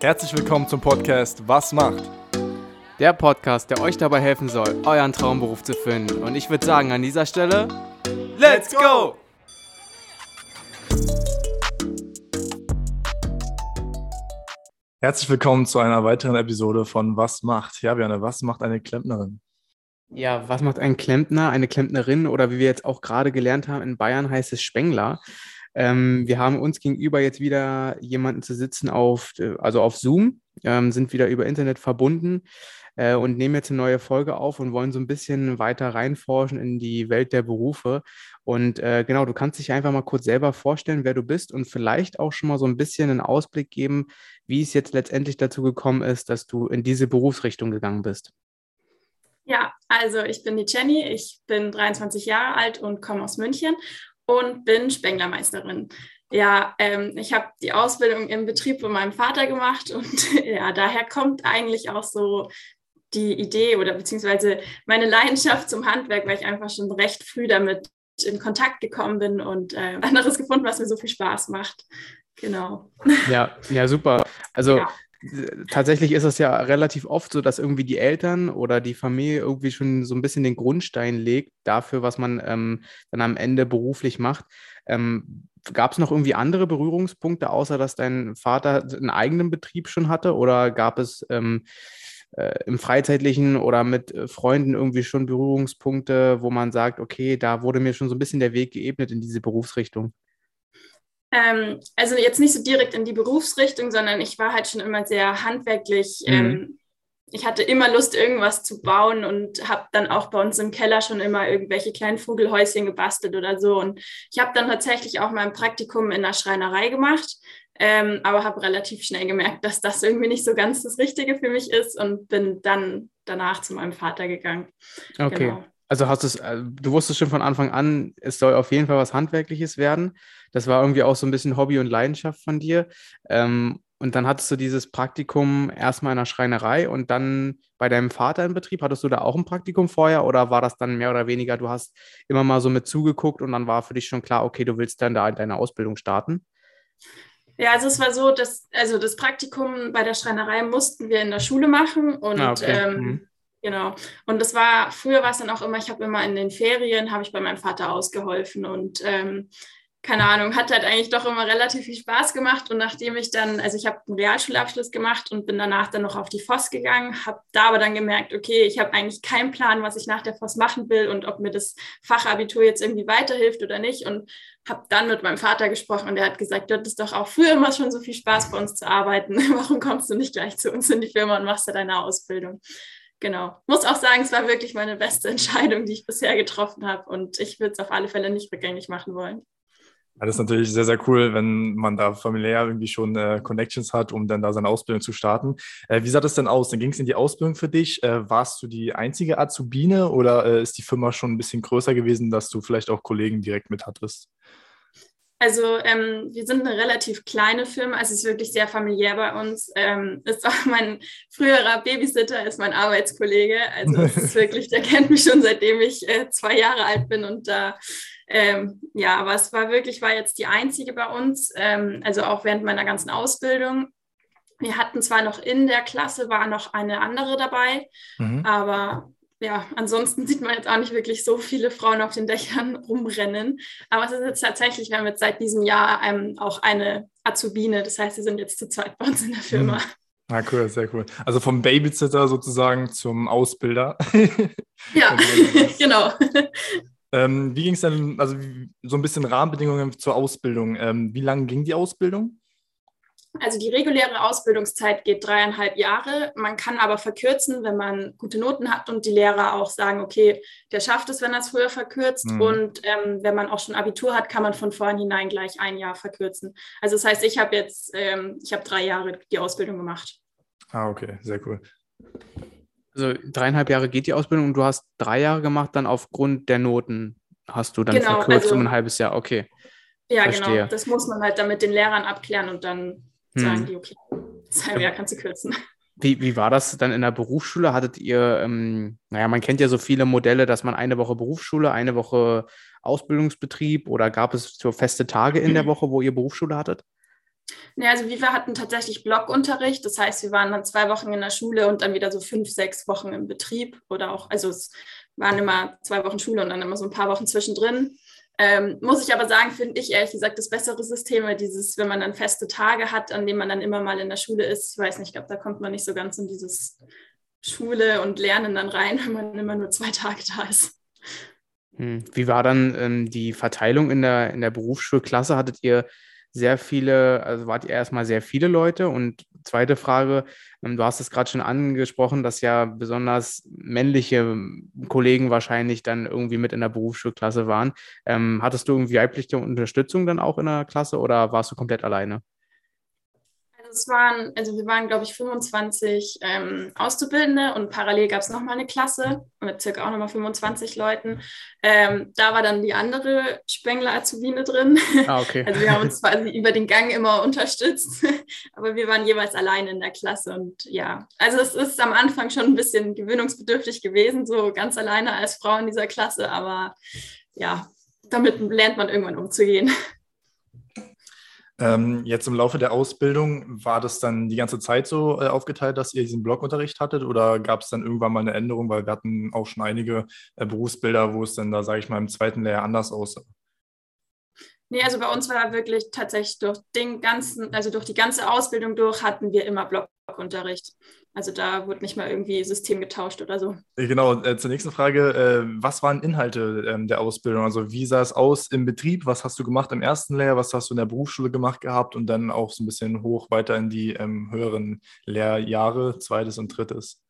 Herzlich willkommen zum Podcast Was macht? Der Podcast, der euch dabei helfen soll, euren Traumberuf zu finden. Und ich würde sagen, an dieser Stelle, Let's go! Herzlich willkommen zu einer weiteren Episode von Was macht? Ja, Björn, was macht eine Klempnerin? Ja, was macht ein Klempner, eine Klempnerin oder wie wir jetzt auch gerade gelernt haben, in Bayern heißt es Spengler. Ähm, wir haben uns gegenüber jetzt wieder jemanden zu sitzen auf, äh, also auf Zoom, ähm, sind wieder über Internet verbunden äh, und nehmen jetzt eine neue Folge auf und wollen so ein bisschen weiter reinforschen in die Welt der Berufe. Und äh, genau, du kannst dich einfach mal kurz selber vorstellen, wer du bist und vielleicht auch schon mal so ein bisschen einen Ausblick geben, wie es jetzt letztendlich dazu gekommen ist, dass du in diese Berufsrichtung gegangen bist. Ja, also ich bin die Jenny, ich bin 23 Jahre alt und komme aus München und bin Spenglermeisterin. Ja, ähm, ich habe die Ausbildung im Betrieb von meinem Vater gemacht und ja, daher kommt eigentlich auch so die Idee oder beziehungsweise meine Leidenschaft zum Handwerk, weil ich einfach schon recht früh damit in Kontakt gekommen bin und äh, anderes gefunden, was mir so viel Spaß macht. Genau. Ja, ja, super. Also ja tatsächlich ist es ja relativ oft so, dass irgendwie die Eltern oder die Familie irgendwie schon so ein bisschen den Grundstein legt dafür, was man ähm, dann am Ende beruflich macht. Ähm, gab es noch irgendwie andere Berührungspunkte, außer dass dein Vater einen eigenen Betrieb schon hatte? Oder gab es ähm, äh, im Freizeitlichen oder mit äh, Freunden irgendwie schon Berührungspunkte, wo man sagt, okay, da wurde mir schon so ein bisschen der Weg geebnet in diese Berufsrichtung? Ähm, also jetzt nicht so direkt in die Berufsrichtung, sondern ich war halt schon immer sehr handwerklich. Mhm. Ähm, ich hatte immer Lust, irgendwas zu bauen und habe dann auch bei uns im Keller schon immer irgendwelche kleinen Vogelhäuschen gebastelt oder so. Und ich habe dann tatsächlich auch mein Praktikum in der Schreinerei gemacht, ähm, aber habe relativ schnell gemerkt, dass das irgendwie nicht so ganz das Richtige für mich ist und bin dann danach zu meinem Vater gegangen. Okay. Genau. Also hast es, äh, du wusstest schon von Anfang an, es soll auf jeden Fall was Handwerkliches werden. Das war irgendwie auch so ein bisschen Hobby und Leidenschaft von dir. Ähm, und dann hattest du dieses Praktikum erstmal in der Schreinerei und dann bei deinem Vater im Betrieb. Hattest du da auch ein Praktikum vorher oder war das dann mehr oder weniger, du hast immer mal so mit zugeguckt und dann war für dich schon klar, okay, du willst dann da deine Ausbildung starten? Ja, also es war so, dass, also das Praktikum bei der Schreinerei mussten wir in der Schule machen und ah, okay. ähm, mhm. Genau. Und das war, früher war es dann auch immer, ich habe immer in den Ferien, habe ich bei meinem Vater ausgeholfen und ähm, keine Ahnung, hat halt eigentlich doch immer relativ viel Spaß gemacht. Und nachdem ich dann, also ich habe einen Realschulabschluss gemacht und bin danach dann noch auf die FOS gegangen, habe da aber dann gemerkt, okay, ich habe eigentlich keinen Plan, was ich nach der FOS machen will und ob mir das Fachabitur jetzt irgendwie weiterhilft oder nicht. Und habe dann mit meinem Vater gesprochen und er hat gesagt, du hattest doch auch früher immer schon so viel Spaß bei uns zu arbeiten. Warum kommst du nicht gleich zu uns in die Firma und machst da deine Ausbildung? genau. Muss auch sagen, es war wirklich meine beste Entscheidung, die ich bisher getroffen habe. Und ich würde es auf alle Fälle nicht rückgängig machen wollen. Das ist natürlich sehr, sehr cool, wenn man da familiär irgendwie schon äh, Connections hat, um dann da seine Ausbildung zu starten. Äh, wie sah das denn aus? Dann ging es in die Ausbildung für dich. Äh, warst du die einzige Azubine oder äh, ist die Firma schon ein bisschen größer gewesen, dass du vielleicht auch Kollegen direkt mit hattest? Also ähm, wir sind eine relativ kleine Firma, also es ist wirklich sehr familiär bei uns. Ähm, ist auch mein früherer Babysitter ist mein Arbeitskollege. Also es ist wirklich, der kennt mich schon seitdem ich äh, zwei Jahre alt bin und da ähm, ja, aber es war wirklich, war jetzt die einzige bei uns, ähm, also auch während meiner ganzen Ausbildung. Wir hatten zwar noch in der Klasse, war noch eine andere dabei, mhm. aber ja, ansonsten sieht man jetzt auch nicht wirklich so viele Frauen auf den Dächern rumrennen. Aber es ist jetzt tatsächlich, wir haben jetzt seit diesem Jahr ähm, auch eine Azubine. Das heißt, sie sind jetzt zu zweit bei uns in der Firma. Ah, cool, sehr cool. Also vom Babysitter sozusagen zum Ausbilder. ja, genau. Ähm, wie ging es dann, also so ein bisschen Rahmenbedingungen zur Ausbildung? Ähm, wie lange ging die Ausbildung? Also die reguläre Ausbildungszeit geht dreieinhalb Jahre. Man kann aber verkürzen, wenn man gute Noten hat und die Lehrer auch sagen, okay, der schafft es, wenn er es früher verkürzt. Mhm. Und ähm, wenn man auch schon Abitur hat, kann man von vornherein gleich ein Jahr verkürzen. Also das heißt, ich habe jetzt, ähm, ich habe drei Jahre die Ausbildung gemacht. Ah, okay, sehr cool. Also dreieinhalb Jahre geht die Ausbildung und du hast drei Jahre gemacht, dann aufgrund der Noten hast du dann genau, verkürzt also, um ein halbes Jahr. Okay. Ja, genau. Verstehe. genau. Das muss man halt dann mit den Lehrern abklären und dann sagen hm. die, okay, das halbe Jahr kannst du kürzen. Wie, wie war das dann in der Berufsschule? Hattet ihr, ähm, naja, man kennt ja so viele Modelle, dass man eine Woche Berufsschule, eine Woche Ausbildungsbetrieb oder gab es so feste Tage in der Woche, wo ihr Berufsschule hattet? Ne, also wir hatten tatsächlich Blockunterricht. Das heißt, wir waren dann zwei Wochen in der Schule und dann wieder so fünf, sechs Wochen im Betrieb oder auch, also es waren immer zwei Wochen Schule und dann immer so ein paar Wochen zwischendrin. Ähm, muss ich aber sagen, finde ich ehrlich gesagt das bessere System, weil dieses, wenn man dann feste Tage hat, an denen man dann immer mal in der Schule ist, ich weiß nicht, ich glaube, da kommt man nicht so ganz in dieses Schule und Lernen dann rein, wenn man immer nur zwei Tage da ist. Hm. Wie war dann ähm, die Verteilung in der, in der Berufsschulklasse? Hattet ihr sehr viele, also wart ihr erstmal sehr viele Leute? Und zweite Frage, ähm, du hast es gerade schon angesprochen, dass ja besonders männliche Kollegen wahrscheinlich dann irgendwie mit in der Berufsschulklasse waren. Ähm, hattest du irgendwie weibliche Unterstützung dann auch in der Klasse oder warst du komplett alleine? Es waren, also wir waren, glaube ich, 25 ähm, Auszubildende und parallel gab es nochmal eine Klasse mit circa auch nochmal 25 Leuten. Ähm, da war dann die andere Spengler-Azubine drin. Ah, okay. Also wir haben uns quasi über den Gang immer unterstützt, aber wir waren jeweils allein in der Klasse und ja, also es ist am Anfang schon ein bisschen gewöhnungsbedürftig gewesen, so ganz alleine als Frau in dieser Klasse, aber ja, damit lernt man irgendwann umzugehen. Ähm, jetzt im Laufe der Ausbildung, war das dann die ganze Zeit so äh, aufgeteilt, dass ihr diesen Blockunterricht hattet oder gab es dann irgendwann mal eine Änderung, weil wir hatten auch schon einige äh, Berufsbilder, wo es dann da, sage ich mal, im zweiten Lehrjahr anders aussah? Nee, also bei uns war wirklich tatsächlich durch den ganzen, also durch die ganze Ausbildung durch hatten wir immer Blockunterricht. Also da wurde nicht mal irgendwie System getauscht oder so. Äh, genau, äh, zur nächsten Frage. Äh, was waren Inhalte ähm, der Ausbildung? Also wie sah es aus im Betrieb? Was hast du gemacht im ersten Lehrjahr? Was hast du in der Berufsschule gemacht gehabt? Und dann auch so ein bisschen hoch weiter in die ähm, höheren Lehrjahre, zweites und drittes.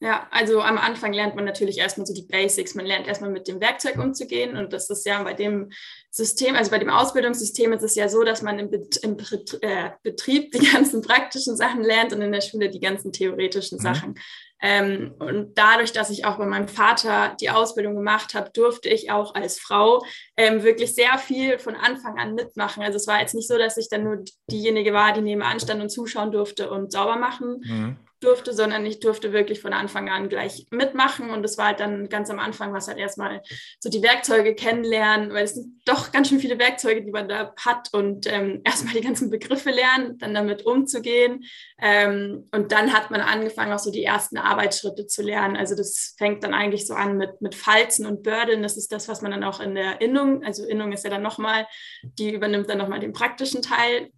Ja, also am Anfang lernt man natürlich erstmal so die Basics. Man lernt erstmal mit dem Werkzeug umzugehen. Und das ist ja bei dem System, also bei dem Ausbildungssystem ist es ja so, dass man im, Bet im äh, Betrieb die ganzen praktischen Sachen lernt und in der Schule die ganzen theoretischen mhm. Sachen. Ähm, und dadurch, dass ich auch bei meinem Vater die Ausbildung gemacht habe, durfte ich auch als Frau ähm, wirklich sehr viel von Anfang an mitmachen. Also es war jetzt nicht so, dass ich dann nur diejenige war, die nebenan stand und zuschauen durfte und sauber machen, mhm durfte, sondern ich durfte wirklich von Anfang an gleich mitmachen. Und das war halt dann ganz am Anfang, was halt erstmal so die Werkzeuge kennenlernen, weil es sind doch ganz schön viele Werkzeuge, die man da hat und ähm, erstmal die ganzen Begriffe lernen, dann damit umzugehen. Ähm, und dann hat man angefangen, auch so die ersten Arbeitsschritte zu lernen. Also das fängt dann eigentlich so an mit, mit Falzen und Bördeln. Das ist das, was man dann auch in der Innung, also Innung ist ja dann nochmal, die übernimmt dann nochmal den praktischen Teil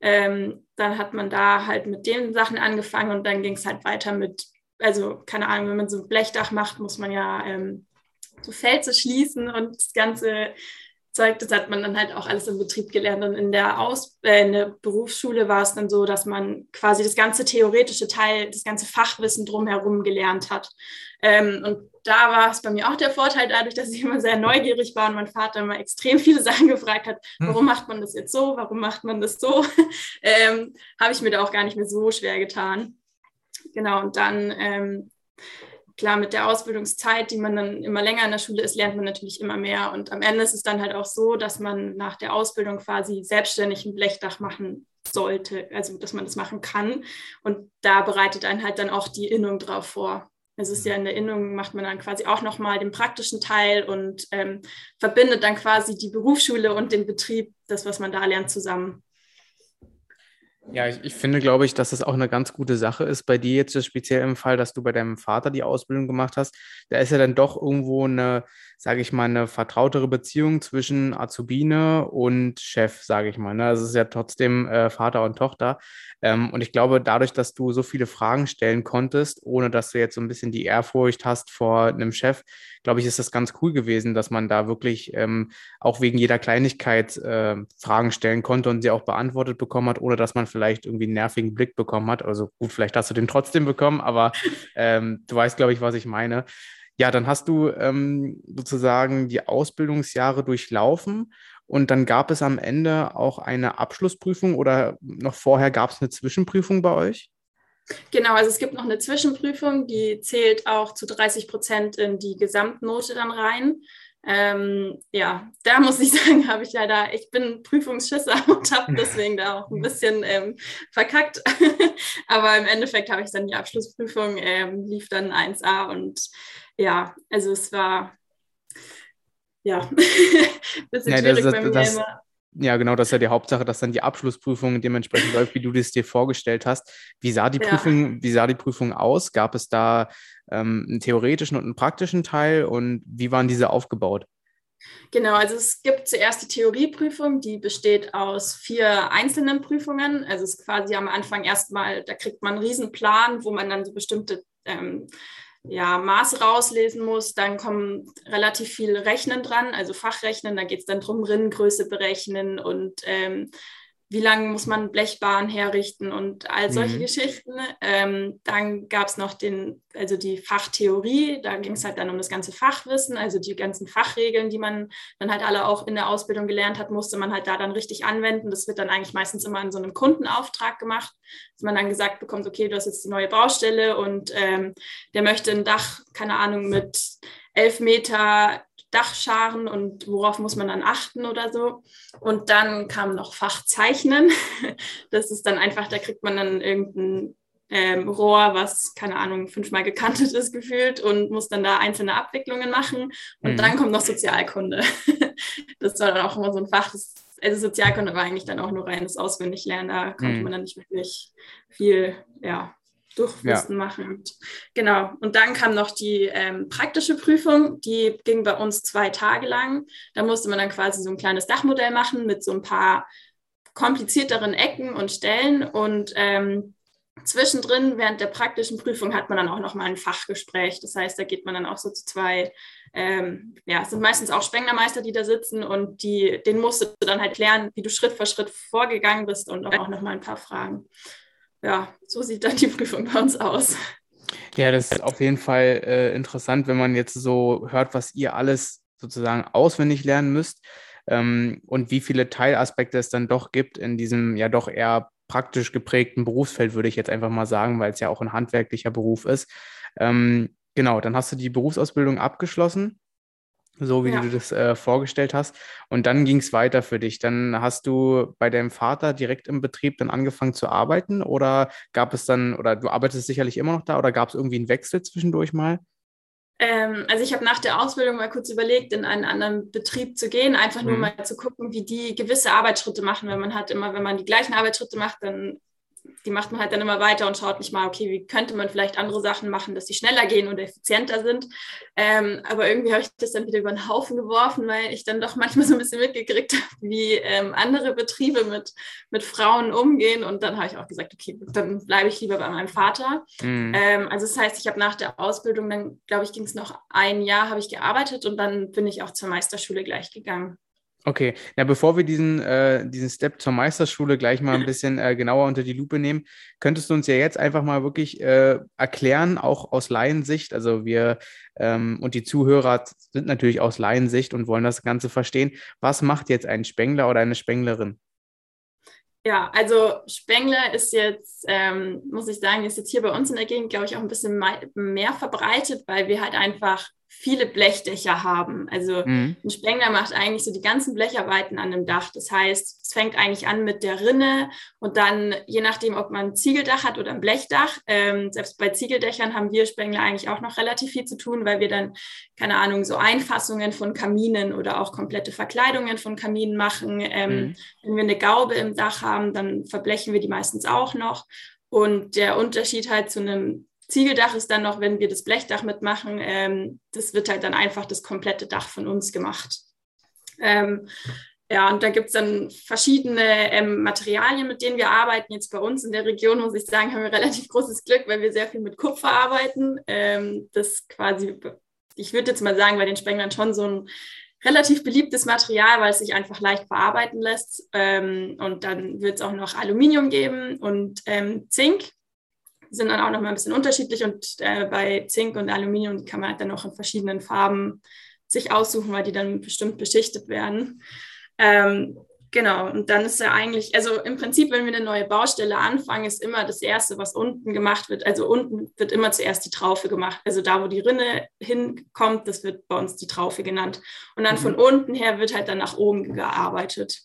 ähm, dann hat man da halt mit den Sachen angefangen und dann ging es halt weiter mit, also keine Ahnung, wenn man so ein Blechdach macht, muss man ja ähm, so Felsen schließen und das ganze Zeug, das hat man dann halt auch alles im Betrieb gelernt. Und in der, Aus äh, in der Berufsschule war es dann so, dass man quasi das ganze theoretische Teil, das ganze Fachwissen drumherum gelernt hat. Ähm, und da war es bei mir auch der Vorteil, dadurch, dass ich immer sehr neugierig war und mein Vater immer extrem viele Sachen gefragt hat, hm. warum macht man das jetzt so, warum macht man das so, ähm, habe ich mir da auch gar nicht mehr so schwer getan. Genau, und dann ähm, klar, mit der Ausbildungszeit, die man dann immer länger in der Schule ist, lernt man natürlich immer mehr. Und am Ende ist es dann halt auch so, dass man nach der Ausbildung quasi selbstständig ein Blechdach machen sollte, also dass man das machen kann. Und da bereitet einen halt dann auch die Innung drauf vor. Es ist ja in der Innung, macht man dann quasi auch nochmal den praktischen Teil und ähm, verbindet dann quasi die Berufsschule und den Betrieb, das, was man da lernt, zusammen. Ja, ich, ich, finde, glaube ich, dass das auch eine ganz gute Sache ist. Bei dir jetzt speziell im Fall, dass du bei deinem Vater die Ausbildung gemacht hast. Da ist ja dann doch irgendwo eine, sage ich mal, eine vertrautere Beziehung zwischen Azubine und Chef, sage ich mal. Ne? Also es ist ja trotzdem äh, Vater und Tochter. Ähm, und ich glaube, dadurch, dass du so viele Fragen stellen konntest, ohne dass du jetzt so ein bisschen die Ehrfurcht hast vor einem Chef, glaube ich, ist das ganz cool gewesen, dass man da wirklich ähm, auch wegen jeder Kleinigkeit äh, Fragen stellen konnte und sie auch beantwortet bekommen hat, ohne dass man vielleicht irgendwie einen nervigen Blick bekommen hat. Also gut, vielleicht hast du den trotzdem bekommen, aber ähm, du weißt, glaube ich, was ich meine. Ja, dann hast du ähm, sozusagen die Ausbildungsjahre durchlaufen und dann gab es am Ende auch eine Abschlussprüfung oder noch vorher gab es eine Zwischenprüfung bei euch? Genau, also es gibt noch eine Zwischenprüfung, die zählt auch zu 30 Prozent in die Gesamtnote dann rein. Ähm, ja, da muss ich sagen, habe ich leider, ich bin Prüfungsschisser und habe deswegen da auch ein bisschen ähm, verkackt. Aber im Endeffekt habe ich dann die Abschlussprüfung, ähm, lief dann 1a und ja, also es war ja, bisschen ja, schwierig das, bei mir das, immer. Ja, genau, das ist ja die Hauptsache, dass dann die Abschlussprüfung dementsprechend läuft, wie du das dir vorgestellt hast. Wie sah die ja. Prüfung, wie sah die Prüfung aus? Gab es da ähm, einen theoretischen und einen praktischen Teil und wie waren diese aufgebaut? Genau, also es gibt zuerst die Theorieprüfung, die besteht aus vier einzelnen Prüfungen. Also es ist quasi am Anfang erstmal, da kriegt man einen Riesenplan, wo man dann so bestimmte ähm, ja, Maße rauslesen muss. Dann kommen relativ viel Rechnen dran, also Fachrechnen. Da geht es dann darum, Rinnengröße berechnen und ähm, wie lange muss man Blechbahn herrichten und all solche mhm. Geschichten. Ähm, dann gab es noch den, also die Fachtheorie, da ging es halt dann um das ganze Fachwissen, also die ganzen Fachregeln, die man dann halt alle auch in der Ausbildung gelernt hat, musste man halt da dann richtig anwenden. Das wird dann eigentlich meistens immer in so einem Kundenauftrag gemacht, dass man dann gesagt bekommt, okay, du hast jetzt die neue Baustelle und ähm, der möchte ein Dach, keine Ahnung, mit elf Meter Dachscharen und worauf muss man dann achten oder so. Und dann kam noch Fachzeichnen. Das ist dann einfach, da kriegt man dann irgendein ähm, Rohr, was, keine Ahnung, fünfmal gekantet ist gefühlt und muss dann da einzelne Abwicklungen machen. Und mhm. dann kommt noch Sozialkunde. Das war dann auch immer so ein Fach, das, also Sozialkunde war eigentlich dann auch nur reines Auswendiglernen. Da konnte mhm. man dann nicht wirklich viel, ja, Durchwissen ja. machen. Und, genau. Und dann kam noch die ähm, praktische Prüfung, die ging bei uns zwei Tage lang. Da musste man dann quasi so ein kleines Dachmodell machen mit so ein paar komplizierteren Ecken und Stellen. Und ähm, zwischendrin, während der praktischen Prüfung, hat man dann auch nochmal ein Fachgespräch. Das heißt, da geht man dann auch so zu zwei, ähm, ja, es sind meistens auch Spenglermeister, die da sitzen und die, den musst du dann halt lernen, wie du Schritt für Schritt vorgegangen bist und auch nochmal ein paar Fragen ja, so sieht dann die Prüfung bei uns aus. Ja, das ist auf jeden Fall äh, interessant, wenn man jetzt so hört, was ihr alles sozusagen auswendig lernen müsst ähm, und wie viele Teilaspekte es dann doch gibt in diesem ja doch eher praktisch geprägten Berufsfeld, würde ich jetzt einfach mal sagen, weil es ja auch ein handwerklicher Beruf ist. Ähm, genau, dann hast du die Berufsausbildung abgeschlossen so wie ja. du das äh, vorgestellt hast. Und dann ging es weiter für dich. Dann hast du bei deinem Vater direkt im Betrieb dann angefangen zu arbeiten oder gab es dann, oder du arbeitest sicherlich immer noch da oder gab es irgendwie einen Wechsel zwischendurch mal? Ähm, also ich habe nach der Ausbildung mal kurz überlegt, in einen anderen Betrieb zu gehen, einfach nur mhm. mal zu gucken, wie die gewisse Arbeitsschritte machen. Weil man hat immer, wenn man die gleichen Arbeitsschritte macht, dann die macht man halt dann immer weiter und schaut nicht mal, okay, wie könnte man vielleicht andere Sachen machen, dass sie schneller gehen und effizienter sind. Ähm, aber irgendwie habe ich das dann wieder über den Haufen geworfen, weil ich dann doch manchmal so ein bisschen mitgekriegt habe, wie ähm, andere Betriebe mit, mit Frauen umgehen. Und dann habe ich auch gesagt, okay, dann bleibe ich lieber bei meinem Vater. Mhm. Ähm, also das heißt, ich habe nach der Ausbildung, dann glaube ich, ging es noch ein Jahr, habe ich gearbeitet und dann bin ich auch zur Meisterschule gleich gegangen. Okay, na bevor wir diesen, äh, diesen Step zur Meisterschule gleich mal ein bisschen äh, genauer unter die Lupe nehmen, könntest du uns ja jetzt einfach mal wirklich äh, erklären, auch aus Laiensicht, also wir ähm, und die Zuhörer sind natürlich aus Laiensicht und wollen das Ganze verstehen. Was macht jetzt ein Spengler oder eine Spenglerin? Ja, also Spengler ist jetzt, ähm, muss ich sagen, ist jetzt hier bei uns in der Gegend, glaube ich, auch ein bisschen mehr verbreitet, weil wir halt einfach viele Blechdächer haben. Also mhm. ein Spengler macht eigentlich so die ganzen Blecharbeiten an dem Dach. Das heißt, es fängt eigentlich an mit der Rinne und dann, je nachdem, ob man ein Ziegeldach hat oder ein Blechdach, ähm, selbst bei Ziegeldächern haben wir Spengler eigentlich auch noch relativ viel zu tun, weil wir dann, keine Ahnung, so Einfassungen von Kaminen oder auch komplette Verkleidungen von Kaminen machen. Ähm, mhm. Wenn wir eine Gaube im Dach haben, dann verblechen wir die meistens auch noch. Und der Unterschied halt zu einem Ziegeldach ist dann noch, wenn wir das Blechdach mitmachen, ähm, das wird halt dann einfach das komplette Dach von uns gemacht. Ähm, ja, und da gibt es dann verschiedene ähm, Materialien, mit denen wir arbeiten. Jetzt bei uns in der Region, muss ich sagen, haben wir relativ großes Glück, weil wir sehr viel mit Kupfer arbeiten. Ähm, das quasi, ich würde jetzt mal sagen, bei den Spenglern schon so ein relativ beliebtes Material, weil es sich einfach leicht verarbeiten lässt. Ähm, und dann wird es auch noch Aluminium geben und ähm, Zink sind dann auch noch mal ein bisschen unterschiedlich und äh, bei Zink und Aluminium die kann man halt dann auch in verschiedenen Farben sich aussuchen, weil die dann bestimmt beschichtet werden. Ähm, genau, und dann ist ja eigentlich, also im Prinzip, wenn wir eine neue Baustelle anfangen, ist immer das Erste, was unten gemacht wird. Also unten wird immer zuerst die Traufe gemacht. Also da, wo die Rinne hinkommt, das wird bei uns die Traufe genannt. Und dann mhm. von unten her wird halt dann nach oben gearbeitet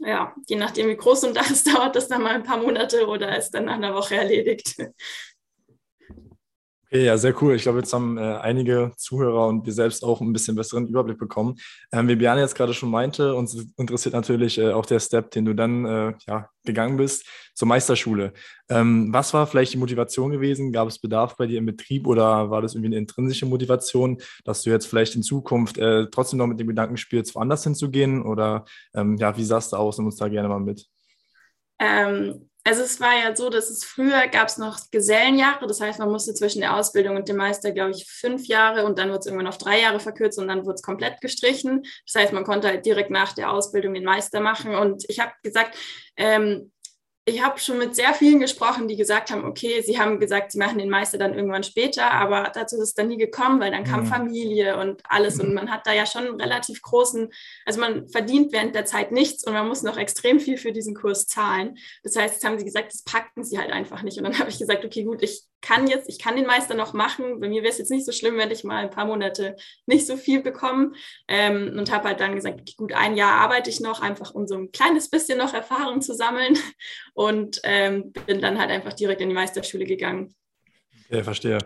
ja, je nachdem, wie groß Dach ist, dauert das dann mal ein paar Monate oder ist dann nach einer Woche erledigt. Okay, ja, sehr cool. Ich glaube, jetzt haben äh, einige Zuhörer und wir selbst auch ein bisschen besseren Überblick bekommen. Ähm, wie Biane jetzt gerade schon meinte, uns interessiert natürlich äh, auch der Step, den du dann äh, ja, gegangen bist zur Meisterschule. Ähm, was war vielleicht die Motivation gewesen? Gab es Bedarf bei dir im Betrieb oder war das irgendwie eine intrinsische Motivation, dass du jetzt vielleicht in Zukunft äh, trotzdem noch mit dem Gedanken spielst, woanders hinzugehen? Oder ähm, ja, wie sah es da aus? Nimm uns da gerne mal mit. Ähm, also es war ja so, dass es früher gab es noch Gesellenjahre, das heißt, man musste zwischen der Ausbildung und dem Meister, glaube ich, fünf Jahre und dann wurde es irgendwann auf drei Jahre verkürzt und dann wurde es komplett gestrichen. Das heißt, man konnte halt direkt nach der Ausbildung den Meister machen. Und ich habe gesagt, ähm, ich habe schon mit sehr vielen gesprochen, die gesagt haben, okay, sie haben gesagt, sie machen den Meister dann irgendwann später, aber dazu ist es dann nie gekommen, weil dann kam mhm. Familie und alles und man hat da ja schon einen relativ großen, also man verdient während der Zeit nichts und man muss noch extrem viel für diesen Kurs zahlen. Das heißt, jetzt haben sie gesagt, das packen sie halt einfach nicht und dann habe ich gesagt, okay, gut, ich kann jetzt, ich kann den Meister noch machen. Bei mir wäre es jetzt nicht so schlimm, wenn ich mal ein paar Monate nicht so viel bekomme. Ähm, und habe halt dann gesagt, okay, gut, ein Jahr arbeite ich noch, einfach um so ein kleines bisschen noch Erfahrung zu sammeln. Und ähm, bin dann halt einfach direkt in die Meisterschule gegangen. Okay, verstehe.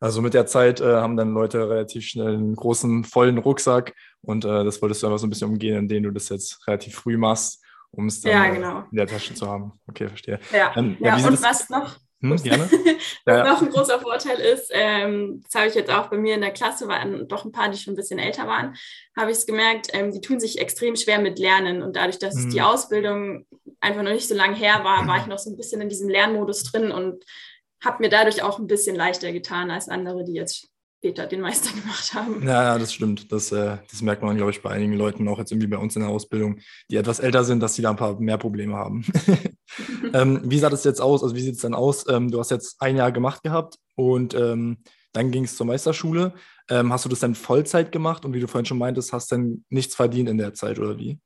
Also mit der Zeit äh, haben dann Leute relativ schnell einen großen, vollen Rucksack und äh, das wolltest du einfach so ein bisschen umgehen, indem du das jetzt relativ früh machst, um es dann ja, genau. in der Tasche zu haben. Okay, verstehe. Ja, ähm, ja, ja und was noch? Hm, gerne. Was noch ein großer Vorteil ist, ähm, das habe ich jetzt auch bei mir in der Klasse, waren doch ein paar, die schon ein bisschen älter waren, habe ich es gemerkt, ähm, die tun sich extrem schwer mit Lernen. Und dadurch, dass hm. die Ausbildung einfach noch nicht so lange her war, war ich noch so ein bisschen in diesem Lernmodus drin und habe mir dadurch auch ein bisschen leichter getan als andere, die jetzt später den Meister gemacht haben. Ja, das stimmt. Das, äh, das merkt man, glaube ich, bei einigen Leuten, auch jetzt irgendwie bei uns in der Ausbildung, die etwas älter sind, dass sie da ein paar mehr Probleme haben. ähm, wie sah das jetzt aus? Also wie sieht es dann aus? Ähm, du hast jetzt ein Jahr gemacht gehabt und ähm, dann ging es zur Meisterschule. Ähm, hast du das dann Vollzeit gemacht und wie du vorhin schon meintest, hast dann nichts verdient in der Zeit oder wie?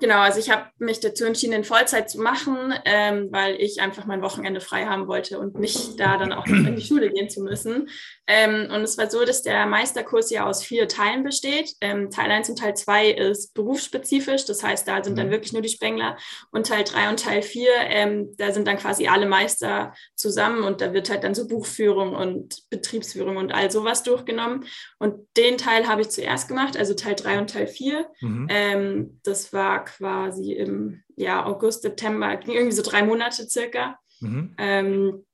Genau, also ich habe mich dazu entschieden, in Vollzeit zu machen, ähm, weil ich einfach mein Wochenende frei haben wollte und nicht da dann auch noch in die Schule gehen zu müssen. Ähm, und es war so, dass der Meisterkurs ja aus vier Teilen besteht. Ähm, Teil 1 und Teil 2 ist berufsspezifisch, das heißt, da sind dann mhm. wirklich nur die Spengler. Und Teil 3 und Teil 4, ähm, da sind dann quasi alle Meister zusammen und da wird halt dann so Buchführung und Betriebsführung und all sowas durchgenommen. Und den Teil habe ich zuerst gemacht, also Teil 3 und Teil 4. Mhm. Ähm, das war quasi im ja, August, September, irgendwie so drei Monate circa. Mhm. Ähm,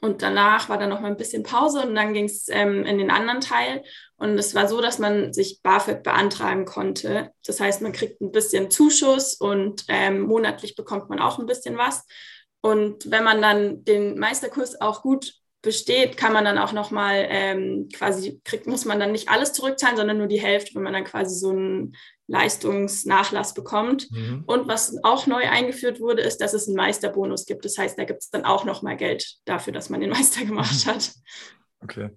und danach war dann noch mal ein bisschen Pause und dann ging es ähm, in den anderen Teil. Und es war so, dass man sich BAföG beantragen konnte. Das heißt, man kriegt ein bisschen Zuschuss und ähm, monatlich bekommt man auch ein bisschen was. Und wenn man dann den Meisterkurs auch gut besteht, kann man dann auch noch mal ähm, quasi kriegt, muss man dann nicht alles zurückzahlen, sondern nur die Hälfte, wenn man dann quasi so einen Leistungsnachlass bekommt. Mhm. Und was auch neu eingeführt wurde, ist, dass es einen Meisterbonus gibt. Das heißt, da gibt es dann auch noch mal Geld dafür, dass man den Meister gemacht hat. Okay.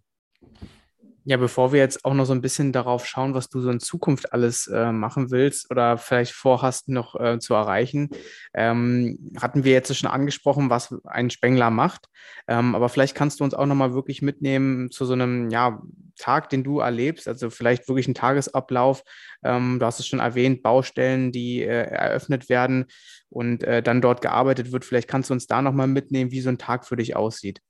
Ja, bevor wir jetzt auch noch so ein bisschen darauf schauen, was du so in Zukunft alles äh, machen willst oder vielleicht vorhast noch äh, zu erreichen, ähm, hatten wir jetzt schon angesprochen, was ein Spengler macht. Ähm, aber vielleicht kannst du uns auch noch mal wirklich mitnehmen zu so einem ja, Tag, den du erlebst, also vielleicht wirklich ein Tagesablauf. Ähm, du hast es schon erwähnt, Baustellen, die äh, eröffnet werden und äh, dann dort gearbeitet wird. Vielleicht kannst du uns da noch mal mitnehmen, wie so ein Tag für dich aussieht.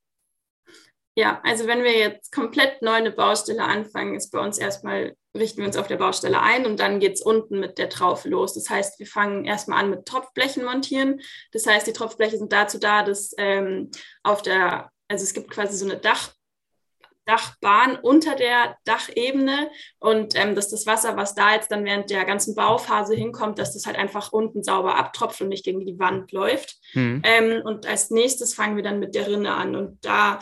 Ja, also wenn wir jetzt komplett neu eine Baustelle anfangen, ist bei uns erstmal, richten wir uns auf der Baustelle ein und dann geht es unten mit der Traufe los. Das heißt, wir fangen erstmal an mit Tropfblechen montieren. Das heißt, die Tropfbleche sind dazu da, dass ähm, auf der, also es gibt quasi so eine Dach, Dachbahn unter der Dachebene und ähm, dass das Wasser, was da jetzt dann während der ganzen Bauphase hinkommt, dass das halt einfach unten sauber abtropft und nicht gegen die Wand läuft. Mhm. Ähm, und als nächstes fangen wir dann mit der Rinne an und da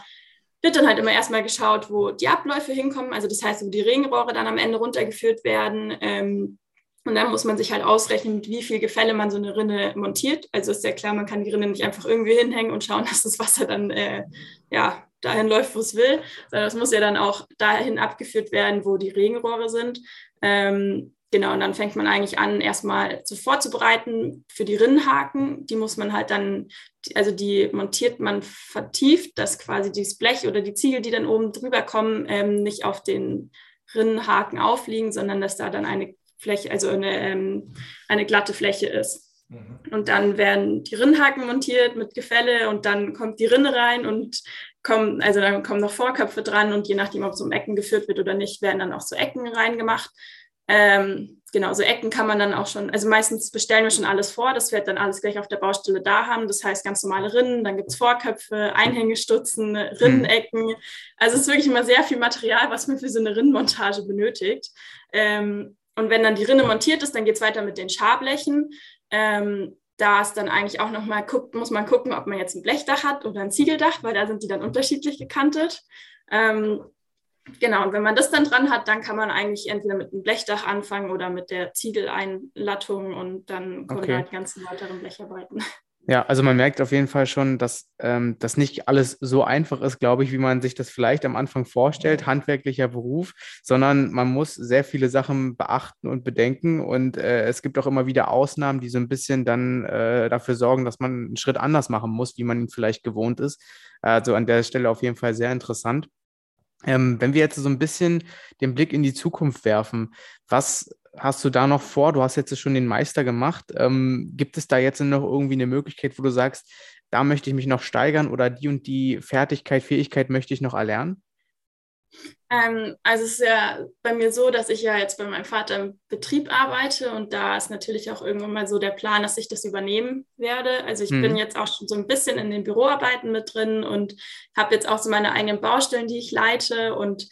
wird dann halt immer erstmal geschaut, wo die Abläufe hinkommen, also das heißt, wo die Regenrohre dann am Ende runtergeführt werden. Ähm, und dann muss man sich halt ausrechnen, mit wie viel Gefälle man so eine Rinne montiert. Also ist ja klar, man kann die Rinne nicht einfach irgendwie hinhängen und schauen, dass das Wasser dann äh, ja, dahin läuft, wo es will, sondern das muss ja dann auch dahin abgeführt werden, wo die Regenrohre sind. Ähm, Genau, und dann fängt man eigentlich an, erstmal zu vorzubereiten für die Rinnenhaken. Die muss man halt dann, also die montiert man vertieft, dass quasi dieses Blech oder die Ziegel, die dann oben drüber kommen, ähm, nicht auf den Rinnenhaken aufliegen, sondern dass da dann eine Fläche, also eine, ähm, eine glatte Fläche ist. Mhm. Und dann werden die Rinnhaken montiert mit Gefälle und dann kommt die Rinne rein und kommen, also dann kommen noch Vorköpfe dran und je nachdem, ob es um Ecken geführt wird oder nicht, werden dann auch so Ecken reingemacht. Ähm, genau, so Ecken kann man dann auch schon, also meistens bestellen wir schon alles vor, das wird dann alles gleich auf der Baustelle da haben. Das heißt ganz normale Rinnen, dann gibt es Vorköpfe, Einhängestutzen, Rinnenecken. Mhm. Also es ist wirklich immer sehr viel Material, was man für so eine Rinnenmontage benötigt. Ähm, und wenn dann die Rinne montiert ist, dann geht es weiter mit den Scharblechen. Ähm, da ist dann eigentlich auch nochmal, muss man gucken, ob man jetzt ein Blechdach hat oder ein Ziegeldach, weil da sind die dann unterschiedlich gekantet. Ähm, genau, und wenn man das dann dran hat, dann kann man eigentlich entweder mit einem Blechdach anfangen oder mit der Ziegeleinlattung und dann kommen okay. halt ganzen weiteren Blecharbeiten. Ja, also man merkt auf jeden Fall schon, dass ähm, das nicht alles so einfach ist, glaube ich, wie man sich das vielleicht am Anfang vorstellt, handwerklicher Beruf, sondern man muss sehr viele Sachen beachten und bedenken. Und äh, es gibt auch immer wieder Ausnahmen, die so ein bisschen dann äh, dafür sorgen, dass man einen Schritt anders machen muss, wie man ihn vielleicht gewohnt ist. Also an der Stelle auf jeden Fall sehr interessant. Ähm, wenn wir jetzt so ein bisschen den Blick in die Zukunft werfen, was hast du da noch vor? Du hast jetzt schon den Meister gemacht. Ähm, gibt es da jetzt noch irgendwie eine Möglichkeit, wo du sagst, da möchte ich mich noch steigern oder die und die Fertigkeit, Fähigkeit möchte ich noch erlernen? Ähm, also es ist ja bei mir so, dass ich ja jetzt bei meinem Vater im Betrieb arbeite und da ist natürlich auch irgendwann mal so der Plan, dass ich das übernehmen werde. Also ich hm. bin jetzt auch schon so ein bisschen in den Büroarbeiten mit drin und habe jetzt auch so meine eigenen Baustellen, die ich leite und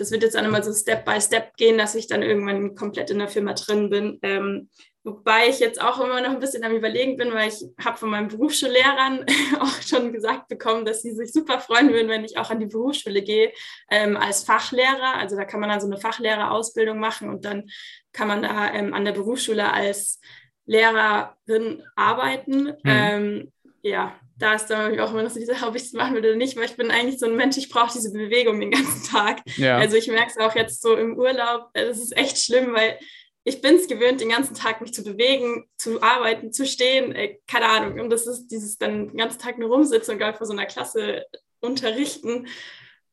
das wird jetzt dann immer so Step by Step gehen, dass ich dann irgendwann komplett in der Firma drin bin. Ähm, wobei ich jetzt auch immer noch ein bisschen am Überlegen bin, weil ich habe von meinen Berufsschullehrern auch schon gesagt bekommen, dass sie sich super freuen würden, wenn ich auch an die Berufsschule gehe ähm, als Fachlehrer. Also da kann man dann so eine Fachlehrerausbildung machen und dann kann man da ähm, an der Berufsschule als Lehrerin arbeiten. Mhm. Ähm, ja, da ist dann auch immer noch so die Sache, ob ich es machen will oder nicht, weil ich bin eigentlich so ein Mensch, ich brauche diese Bewegung den ganzen Tag. Ja. Also ich merke es auch jetzt so im Urlaub, es ist echt schlimm, weil ich bin es gewöhnt, den ganzen Tag mich zu bewegen, zu arbeiten, zu stehen, äh, keine Ahnung. Und das ist dieses dann den ganzen Tag nur rumsitzen und gerade vor so einer Klasse unterrichten.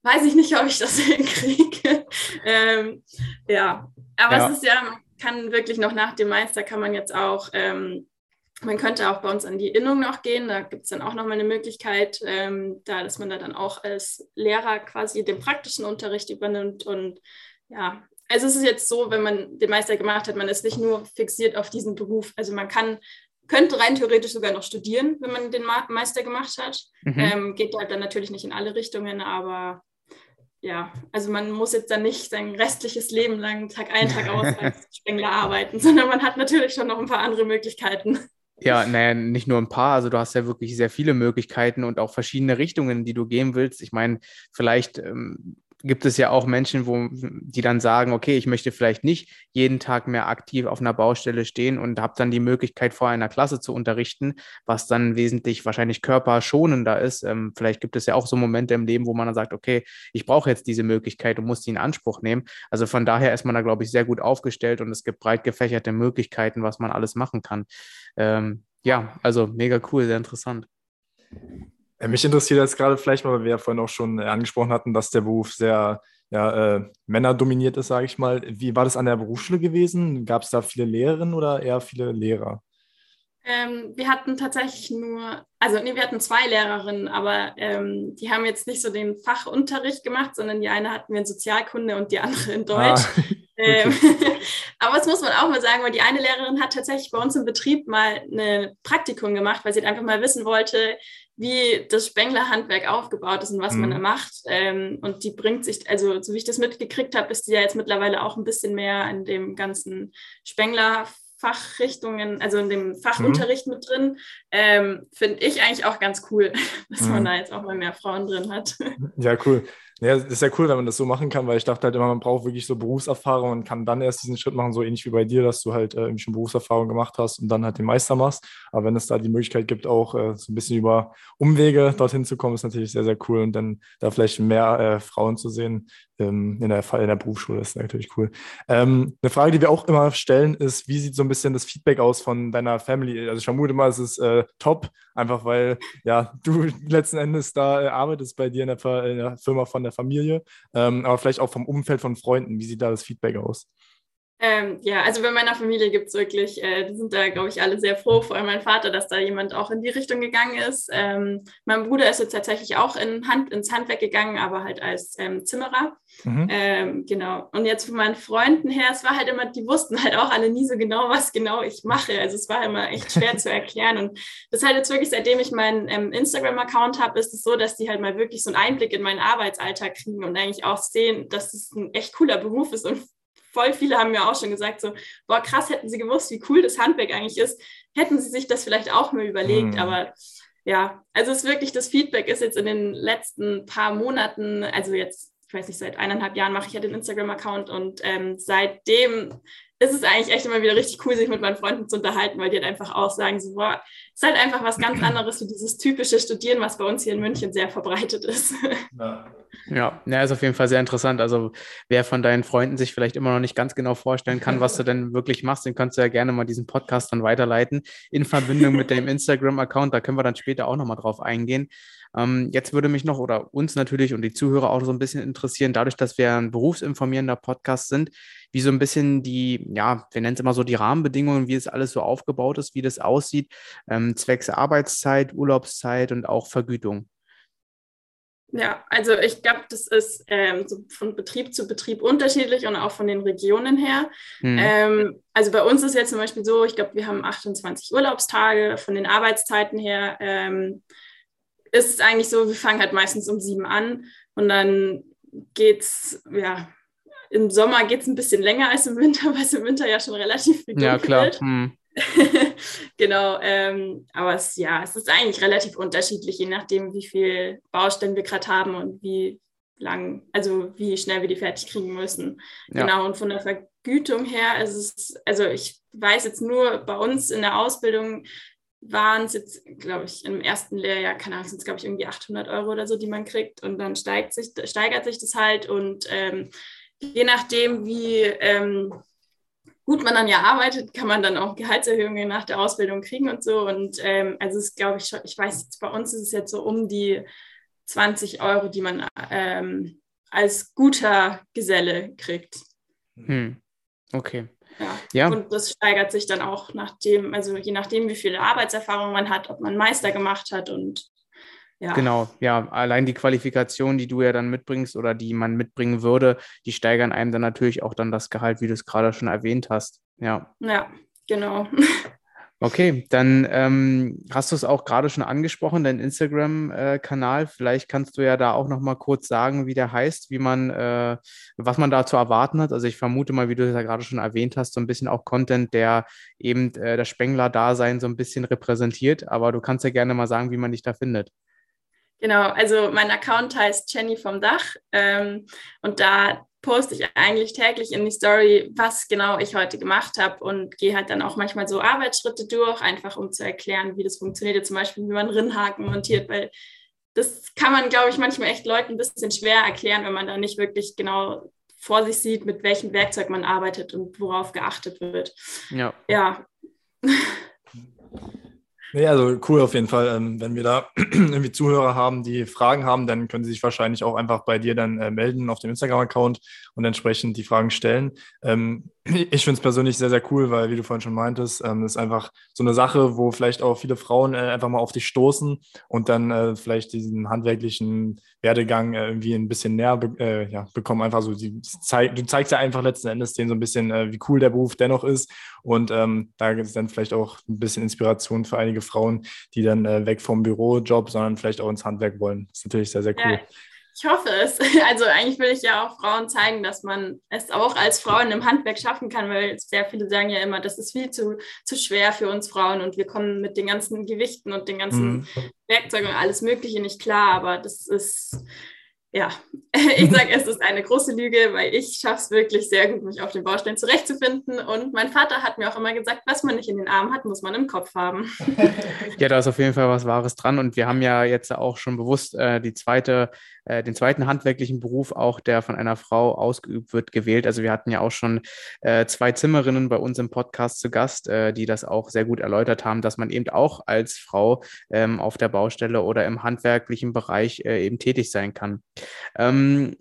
Weiß ich nicht, ob ich das hinkriege. ähm, ja, aber ja. es ist ja, man kann wirklich noch nach dem Meister kann man jetzt auch ähm, man könnte auch bei uns an die Innung noch gehen. Da gibt es dann auch nochmal eine Möglichkeit, ähm, da, dass man da dann auch als Lehrer quasi den praktischen Unterricht übernimmt. Und ja, also es ist jetzt so, wenn man den Meister gemacht hat, man ist nicht nur fixiert auf diesen Beruf. Also man kann, könnte rein theoretisch sogar noch studieren, wenn man den Meister gemacht hat. Mhm. Ähm, geht halt dann natürlich nicht in alle Richtungen, aber ja, also man muss jetzt dann nicht sein restliches Leben lang Tag ein, Tag aus als Spengler arbeiten, sondern man hat natürlich schon noch ein paar andere Möglichkeiten. Ja, naja, nicht nur ein paar, also du hast ja wirklich sehr viele Möglichkeiten und auch verschiedene Richtungen, die du gehen willst. Ich meine, vielleicht ähm, gibt es ja auch Menschen, wo, die dann sagen, okay, ich möchte vielleicht nicht jeden Tag mehr aktiv auf einer Baustelle stehen und habe dann die Möglichkeit, vor einer Klasse zu unterrichten, was dann wesentlich wahrscheinlich körperschonender ist. Ähm, vielleicht gibt es ja auch so Momente im Leben, wo man dann sagt, okay, ich brauche jetzt diese Möglichkeit und muss die in Anspruch nehmen. Also von daher ist man da, glaube ich, sehr gut aufgestellt und es gibt breit gefächerte Möglichkeiten, was man alles machen kann. Ähm, ja, also mega cool, sehr interessant. Äh, mich interessiert jetzt gerade vielleicht mal, weil wir ja vorhin auch schon äh, angesprochen hatten, dass der Beruf sehr ja, äh, männerdominiert ist, sage ich mal. Wie war das an der Berufsschule gewesen? Gab es da viele Lehrerinnen oder eher viele Lehrer? Ähm, wir hatten tatsächlich nur, also nee, wir hatten zwei Lehrerinnen, aber ähm, die haben jetzt nicht so den Fachunterricht gemacht, sondern die eine hatten wir in Sozialkunde und die andere in Deutsch. Ah, ähm, aber das muss man auch mal sagen, weil die eine Lehrerin hat tatsächlich bei uns im Betrieb mal ein Praktikum gemacht, weil sie einfach mal wissen wollte, wie das Spenglerhandwerk aufgebaut ist und was mhm. man da macht. Ähm, und die bringt sich, also so wie ich das mitgekriegt habe, ist die ja jetzt mittlerweile auch ein bisschen mehr in dem ganzen Spengler Fachrichtungen, also in dem Fachunterricht mhm. mit drin, ähm, finde ich eigentlich auch ganz cool, dass mhm. man da jetzt auch mal mehr Frauen drin hat. Ja, cool. Ja, das ist ja cool, wenn man das so machen kann, weil ich dachte halt immer, man braucht wirklich so Berufserfahrung und kann dann erst diesen Schritt machen, so ähnlich wie bei dir, dass du halt äh, schon Berufserfahrung gemacht hast und dann halt den Meister machst. Aber wenn es da die Möglichkeit gibt, auch äh, so ein bisschen über Umwege dorthin zu kommen, ist natürlich sehr, sehr cool und dann da vielleicht mehr äh, Frauen zu sehen ähm, in, der, in der Berufsschule, ist natürlich cool. Ähm, eine Frage, die wir auch immer stellen, ist, wie sieht so ein bisschen das Feedback aus von deiner Family? Also ich vermute mal, es ist äh, top, einfach weil ja du letzten Endes da äh, arbeitest bei dir in der, in der Firma von der Familie, ähm, aber vielleicht auch vom Umfeld von Freunden. Wie sieht da das Feedback aus? Ähm, ja, also bei meiner Familie gibt es wirklich, äh, die sind da, glaube ich, alle sehr froh, vor allem mein Vater, dass da jemand auch in die Richtung gegangen ist. Ähm, mein Bruder ist jetzt tatsächlich auch in Hand, ins Handwerk gegangen, aber halt als ähm, Zimmerer. Mhm. Ähm, genau. Und jetzt von meinen Freunden her, es war halt immer, die wussten halt auch alle nie so genau, was genau ich mache. Also es war immer echt schwer zu erklären. Und das halt jetzt wirklich, seitdem ich meinen ähm, Instagram-Account habe, ist es so, dass die halt mal wirklich so einen Einblick in meinen Arbeitsalltag kriegen und eigentlich auch sehen, dass es ein echt cooler Beruf ist und voll viele haben mir auch schon gesagt, so, boah, krass, hätten sie gewusst, wie cool das Handwerk eigentlich ist, hätten sie sich das vielleicht auch mal überlegt. Mhm. Aber ja, also es ist wirklich, das Feedback ist jetzt in den letzten paar Monaten, also jetzt, ich weiß nicht, seit eineinhalb Jahren mache ich ja den Instagram-Account und ähm, seitdem ist es eigentlich echt immer wieder richtig cool, sich mit meinen Freunden zu unterhalten, weil die halt einfach auch sagen, so, boah, ist halt einfach was ganz anderes, wie dieses typische Studieren, was bei uns hier in München sehr verbreitet ist. Ja. Ja, ja, ist auf jeden Fall sehr interessant. Also wer von deinen Freunden sich vielleicht immer noch nicht ganz genau vorstellen kann, was du denn wirklich machst, den kannst du ja gerne mal diesen Podcast dann weiterleiten in Verbindung mit dem Instagram-Account. Da können wir dann später auch nochmal drauf eingehen. Ähm, jetzt würde mich noch oder uns natürlich und die Zuhörer auch so ein bisschen interessieren, dadurch, dass wir ein berufsinformierender Podcast sind, wie so ein bisschen die, ja, wir nennen es immer so die Rahmenbedingungen, wie es alles so aufgebaut ist, wie das aussieht, ähm, zwecks Arbeitszeit, Urlaubszeit und auch Vergütung. Ja, also ich glaube, das ist ähm, so von Betrieb zu Betrieb unterschiedlich und auch von den Regionen her. Mhm. Ähm, also bei uns ist jetzt zum Beispiel so, ich glaube, wir haben 28 Urlaubstage. Von den Arbeitszeiten her ähm, ist es eigentlich so, wir fangen halt meistens um sieben an und dann geht es, ja, im Sommer geht es ein bisschen länger als im Winter, weil es im Winter ja schon relativ viel Ja, klar. Wird. Mhm. genau, ähm, aber es, ja, es ist eigentlich relativ unterschiedlich, je nachdem, wie viel Baustellen wir gerade haben und wie lang, also wie schnell wir die fertig kriegen müssen. Ja. Genau, und von der Vergütung her ist es, also ich weiß jetzt nur, bei uns in der Ausbildung waren es jetzt, glaube ich, im ersten Lehrjahr, keine Ahnung, sind es, glaube ich, irgendwie 800 Euro oder so, die man kriegt und dann steigt sich, steigert sich das halt und ähm, je nachdem, wie ähm, gut man dann ja arbeitet, kann man dann auch Gehaltserhöhungen nach der Ausbildung kriegen und so. Und ähm, also es glaube ich ich weiß jetzt, bei uns ist es jetzt so um die 20 Euro, die man ähm, als guter Geselle kriegt. Hm. Okay. Ja. ja. Und das steigert sich dann auch nach dem, also je nachdem, wie viel Arbeitserfahrung man hat, ob man Meister gemacht hat und ja. Genau, ja, allein die Qualifikation, die du ja dann mitbringst oder die man mitbringen würde, die steigern einem dann natürlich auch dann das Gehalt, wie du es gerade schon erwähnt hast. Ja. Ja, genau. Okay, dann ähm, hast du es auch gerade schon angesprochen, dein Instagram-Kanal. Vielleicht kannst du ja da auch noch mal kurz sagen, wie der heißt, wie man, äh, was man da zu erwarten hat. Also ich vermute mal, wie du es ja gerade schon erwähnt hast, so ein bisschen auch Content, der eben äh, das Spengler-Dasein so ein bisschen repräsentiert. Aber du kannst ja gerne mal sagen, wie man dich da findet. Genau, also mein Account heißt Jenny vom Dach ähm, und da poste ich eigentlich täglich in die Story, was genau ich heute gemacht habe und gehe halt dann auch manchmal so Arbeitsschritte durch, einfach um zu erklären, wie das funktioniert. Zum Beispiel, wie man Rinnhaken montiert, weil das kann man, glaube ich, manchmal echt Leuten ein bisschen schwer erklären, wenn man da nicht wirklich genau vor sich sieht, mit welchem Werkzeug man arbeitet und worauf geachtet wird. Ja. Ja. Nee, also cool auf jeden Fall. Ähm, wenn wir da irgendwie Zuhörer haben, die Fragen haben, dann können sie sich wahrscheinlich auch einfach bei dir dann äh, melden auf dem Instagram-Account und entsprechend die Fragen stellen. Ich finde es persönlich sehr, sehr cool, weil, wie du vorhin schon meintest, ähm, ist einfach so eine Sache, wo vielleicht auch viele Frauen äh, einfach mal auf dich stoßen und dann äh, vielleicht diesen handwerklichen Werdegang äh, irgendwie ein bisschen näher be äh, ja, bekommen. Einfach so, die, zeig, du zeigst ja einfach letzten Endes denen so ein bisschen, äh, wie cool der Beruf dennoch ist. Und ähm, da gibt es dann vielleicht auch ein bisschen Inspiration für einige Frauen, die dann äh, weg vom Bürojob, sondern vielleicht auch ins Handwerk wollen. Das ist natürlich sehr, sehr cool. Ja. Ich hoffe es. Also eigentlich will ich ja auch Frauen zeigen, dass man es auch als Frau in einem Handwerk schaffen kann, weil sehr viele sagen ja immer, das ist viel zu, zu schwer für uns Frauen und wir kommen mit den ganzen Gewichten und den ganzen mhm. Werkzeugen und alles Mögliche nicht klar. Aber das ist ja, ich sage, es ist eine große Lüge, weil ich schaffe es wirklich sehr gut, mich auf den Baustellen zurechtzufinden. Und mein Vater hat mir auch immer gesagt, was man nicht in den Armen hat, muss man im Kopf haben. Ja, da ist auf jeden Fall was Wahres dran. Und wir haben ja jetzt auch schon bewusst äh, die zweite, äh, den zweiten handwerklichen Beruf, auch der von einer Frau ausgeübt wird, gewählt. Also wir hatten ja auch schon äh, zwei Zimmerinnen bei uns im Podcast zu Gast, äh, die das auch sehr gut erläutert haben, dass man eben auch als Frau ähm, auf der Baustelle oder im handwerklichen Bereich äh, eben tätig sein kann. Ähm,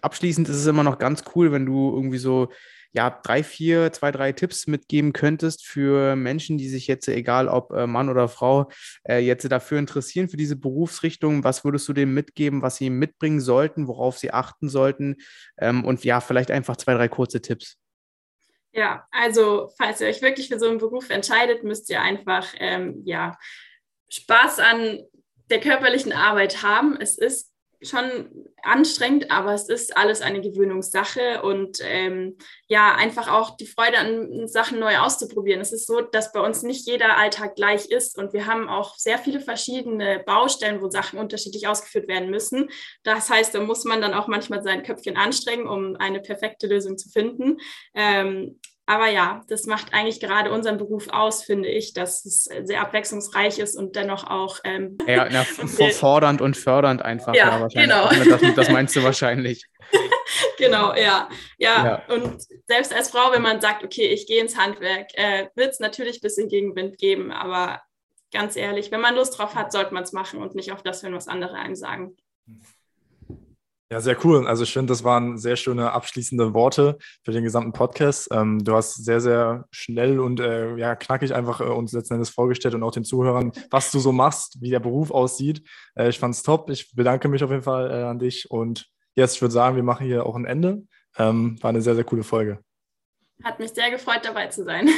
abschließend ist es immer noch ganz cool, wenn du irgendwie so ja, drei, vier, zwei, drei Tipps mitgeben könntest für Menschen, die sich jetzt, egal ob äh, Mann oder Frau, äh, jetzt dafür interessieren, für diese Berufsrichtung. Was würdest du denen mitgeben, was sie mitbringen sollten, worauf sie achten sollten? Ähm, und ja, vielleicht einfach zwei, drei kurze Tipps. Ja, also falls ihr euch wirklich für so einen Beruf entscheidet, müsst ihr einfach ähm, ja, Spaß an der körperlichen Arbeit haben. Es ist schon anstrengend, aber es ist alles eine Gewöhnungssache und ähm, ja, einfach auch die Freude an Sachen neu auszuprobieren. Es ist so, dass bei uns nicht jeder Alltag gleich ist und wir haben auch sehr viele verschiedene Baustellen, wo Sachen unterschiedlich ausgeführt werden müssen. Das heißt, da muss man dann auch manchmal sein Köpfchen anstrengen, um eine perfekte Lösung zu finden. Ähm, aber ja, das macht eigentlich gerade unseren Beruf aus, finde ich, dass es sehr abwechslungsreich ist und dennoch auch. Ähm, ja, na, fordernd und fördernd einfach. Ja, ja genau. Das, das, meinst du wahrscheinlich. genau, ja. ja. ja. Und selbst als Frau, wenn man sagt, okay, ich gehe ins Handwerk, äh, wird es natürlich ein bisschen Gegenwind geben, aber ganz ehrlich, wenn man Lust drauf hat, sollte man es machen und nicht auf das hören, was andere einem sagen. Ja, sehr cool. Also ich finde, das waren sehr schöne abschließende Worte für den gesamten Podcast. Ähm, du hast sehr, sehr schnell und äh, ja, knackig einfach äh, uns letzten Endes vorgestellt und auch den Zuhörern, was du so machst, wie der Beruf aussieht. Äh, ich fand es top. Ich bedanke mich auf jeden Fall äh, an dich und jetzt, ich würde sagen, wir machen hier auch ein Ende. Ähm, war eine sehr, sehr coole Folge. Hat mich sehr gefreut, dabei zu sein.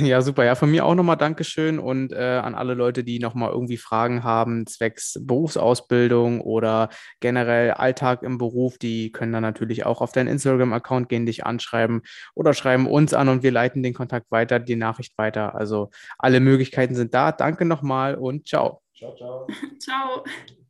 Ja, super. Ja, von mir auch nochmal Dankeschön und äh, an alle Leute, die nochmal irgendwie Fragen haben, zwecks Berufsausbildung oder generell Alltag im Beruf, die können dann natürlich auch auf deinen Instagram-Account gehen, dich anschreiben oder schreiben uns an und wir leiten den Kontakt weiter, die Nachricht weiter. Also alle Möglichkeiten sind da. Danke nochmal und ciao. Ciao, ciao. ciao.